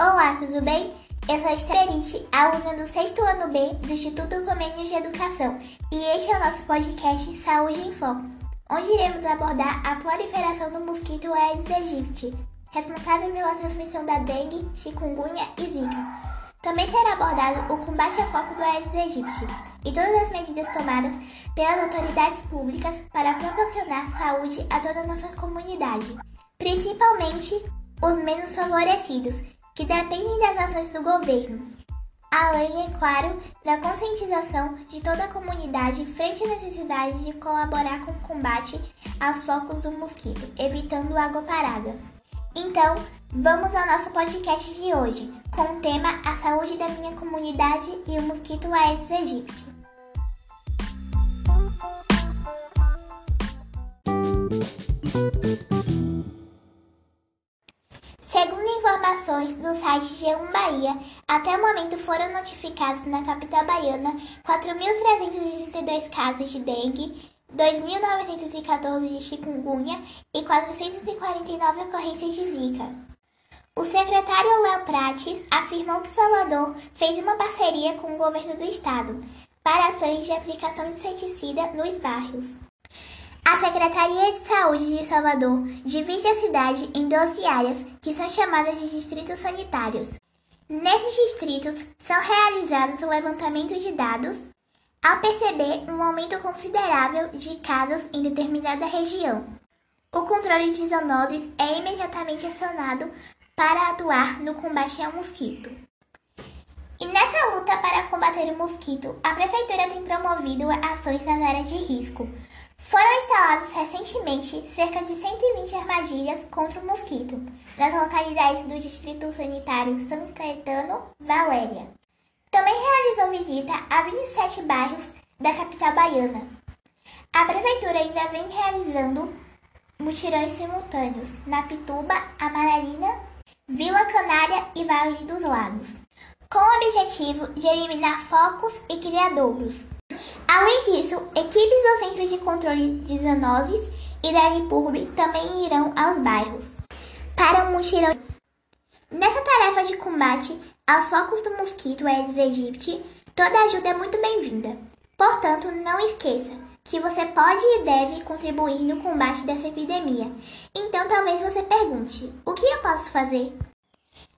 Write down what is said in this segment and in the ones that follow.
Olá, tudo bem? Eu sou Esterite, aluna do sexto ano B do Instituto Comênios de Educação, e este é o nosso podcast Saúde em Foco, onde iremos abordar a proliferação do mosquito Aedes aegypti, responsável pela transmissão da dengue, chikungunya e zika. Também será abordado o combate a foco do Aedes aegypti e todas as medidas tomadas pelas autoridades públicas para proporcionar saúde a toda a nossa comunidade, principalmente os menos favorecidos, que dependem das ações do governo. Além, é claro, da conscientização de toda a comunidade frente à necessidade de colaborar com o combate aos focos do mosquito, evitando água parada. Então, vamos ao nosso podcast de hoje, com o tema A Saúde da Minha Comunidade e o Mosquito Aedes aegypti. Informações do site G1 Bahia, até o momento foram notificados na capital baiana 4.332 casos de dengue, 2.914 de chikungunya e 449 ocorrências de zika. O secretário Léo Prates afirmou que Salvador fez uma parceria com o governo do estado para ações de aplicação de inseticida nos bairros. A Secretaria de Saúde de Salvador divide a cidade em 12 áreas, que são chamadas de distritos sanitários. Nesses distritos são realizados o levantamento de dados ao perceber um aumento considerável de casos em determinada região. O controle de zoonoses é imediatamente acionado para atuar no combate ao mosquito. E nessa luta para combater o mosquito, a Prefeitura tem promovido ações nas áreas de risco, foram instaladas recentemente cerca de 120 armadilhas contra o mosquito nas localidades do Distrito Sanitário São Caetano Valéria. Também realizou visita a 27 bairros da capital baiana. A prefeitura ainda vem realizando mutirões simultâneos na Pituba, Amaralina, Vila Canária e Vale dos Lagos, com o objetivo de eliminar focos e criadouros. Além disso, equipes do Centro de Controle de Zoonoses e da Lipurb também irão aos bairros para um mutirão. Nessa tarefa de combate aos focos do mosquito Aedes aegypti, toda ajuda é muito bem-vinda. Portanto, não esqueça que você pode e deve contribuir no combate dessa epidemia. Então, talvez você pergunte: o que eu posso fazer?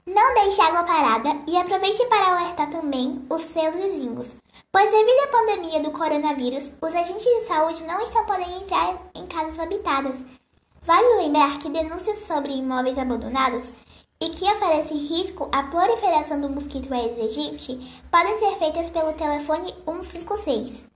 Não deixe água parada e aproveite para alertar também os seus vizinhos, pois devido à pandemia do coronavírus, os agentes de saúde não estão podendo entrar em casas habitadas. Vale lembrar que denúncias sobre imóveis abandonados e que oferecem risco à proliferação do mosquito Aedes aegypti podem ser feitas pelo telefone 156.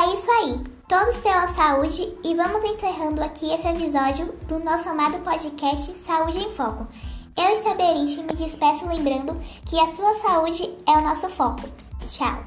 É isso aí. Todos pela saúde e vamos encerrando aqui esse episódio do nosso amado podcast Saúde em Foco. Eu, Estaberiche, me despeço lembrando que a sua saúde é o nosso foco. Tchau!